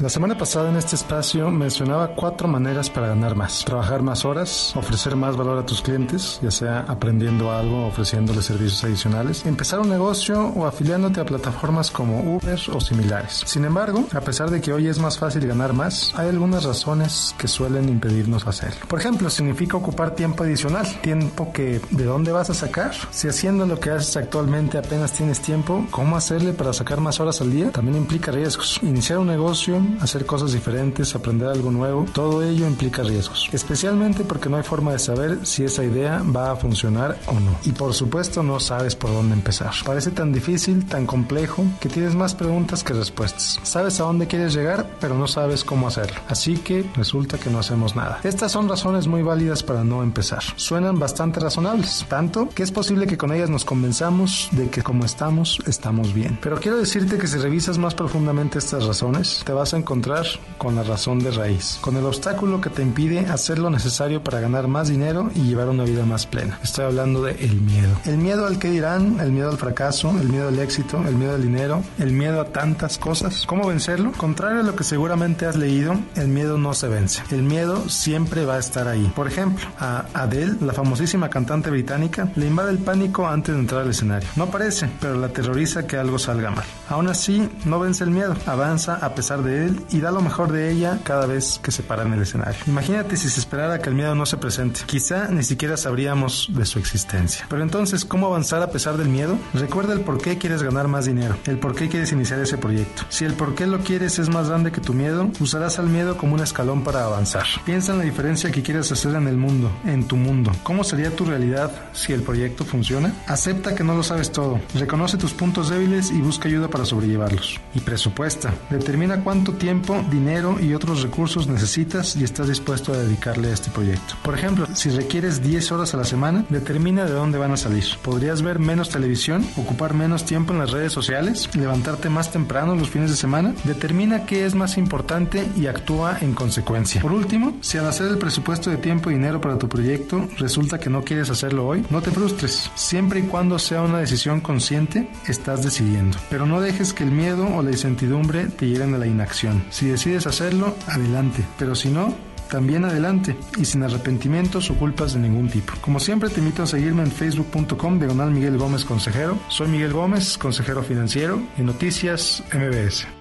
La semana pasada en este espacio mencionaba cuatro maneras para ganar más. Trabajar más horas, ofrecer más valor a tus clientes, ya sea aprendiendo algo ofreciéndoles servicios adicionales, empezar un negocio o afiliándote a plataformas como Uber o similares. Sin embargo, a pesar de que hoy es más fácil ganar más, hay algunas razones que suelen impedirnos hacerlo. Por ejemplo, significa ocupar tiempo adicional, tiempo que ¿de dónde vas a sacar? Si haciendo lo que haces actualmente apenas tienes tiempo, ¿cómo hacerle para sacar más horas al día? También implica riesgos. Iniciar un negocio hacer cosas diferentes, aprender algo nuevo, todo ello implica riesgos, especialmente porque no hay forma de saber si esa idea va a funcionar o no. Y por supuesto no sabes por dónde empezar. Parece tan difícil, tan complejo, que tienes más preguntas que respuestas. Sabes a dónde quieres llegar, pero no sabes cómo hacerlo. Así que resulta que no hacemos nada. Estas son razones muy válidas para no empezar. Suenan bastante razonables, tanto que es posible que con ellas nos convenzamos de que como estamos, estamos bien. Pero quiero decirte que si revisas más profundamente estas razones, te vas a encontrar con la razón de raíz, con el obstáculo que te impide hacer lo necesario para ganar más dinero y llevar una vida más plena. Estoy hablando de el miedo. El miedo al que dirán, el miedo al fracaso, el miedo al éxito, el miedo al dinero, el miedo a tantas cosas. ¿Cómo vencerlo? Contrario a lo que seguramente has leído, el miedo no se vence. El miedo siempre va a estar ahí. Por ejemplo, a Adele, la famosísima cantante británica, le invade el pánico antes de entrar al escenario. No parece, pero la aterroriza que algo salga mal. Aún así, no vence el miedo, avanza a pesar de él y da lo mejor de ella cada vez que se para en el escenario. Imagínate si se esperara que el miedo no se presente. Quizá ni siquiera sabríamos de su existencia. Pero entonces, ¿cómo avanzar a pesar del miedo? Recuerda el por qué quieres ganar más dinero, el por qué quieres iniciar ese proyecto. Si el por qué lo quieres es más grande que tu miedo, usarás al miedo como un escalón para avanzar. Piensa en la diferencia que quieres hacer en el mundo, en tu mundo. ¿Cómo sería tu realidad si el proyecto funciona? Acepta que no lo sabes todo. Reconoce tus puntos débiles y busca ayuda para sobrellevarlos. Y presupuesta. Determina cuánto tiempo, dinero y otros recursos necesitas y estás dispuesto a dedicarle a este proyecto. Por ejemplo, si requieres 10 horas a la semana, determina de dónde van a salir. ¿Podrías ver menos televisión, ocupar menos tiempo en las redes sociales, levantarte más temprano los fines de semana? Determina qué es más importante y actúa en consecuencia. Por último, si al hacer el presupuesto de tiempo y dinero para tu proyecto resulta que no quieres hacerlo hoy, no te frustres. Siempre y cuando sea una decisión consciente, estás decidiendo. Pero no dejes que el miedo o la incertidumbre te lleven a la inacción. Si decides hacerlo, adelante. Pero si no, también adelante y sin arrepentimientos o culpas de ningún tipo. Como siempre te invito a seguirme en facebook.com diagonal Miguel Gómez Consejero. Soy Miguel Gómez, consejero financiero y Noticias MBS.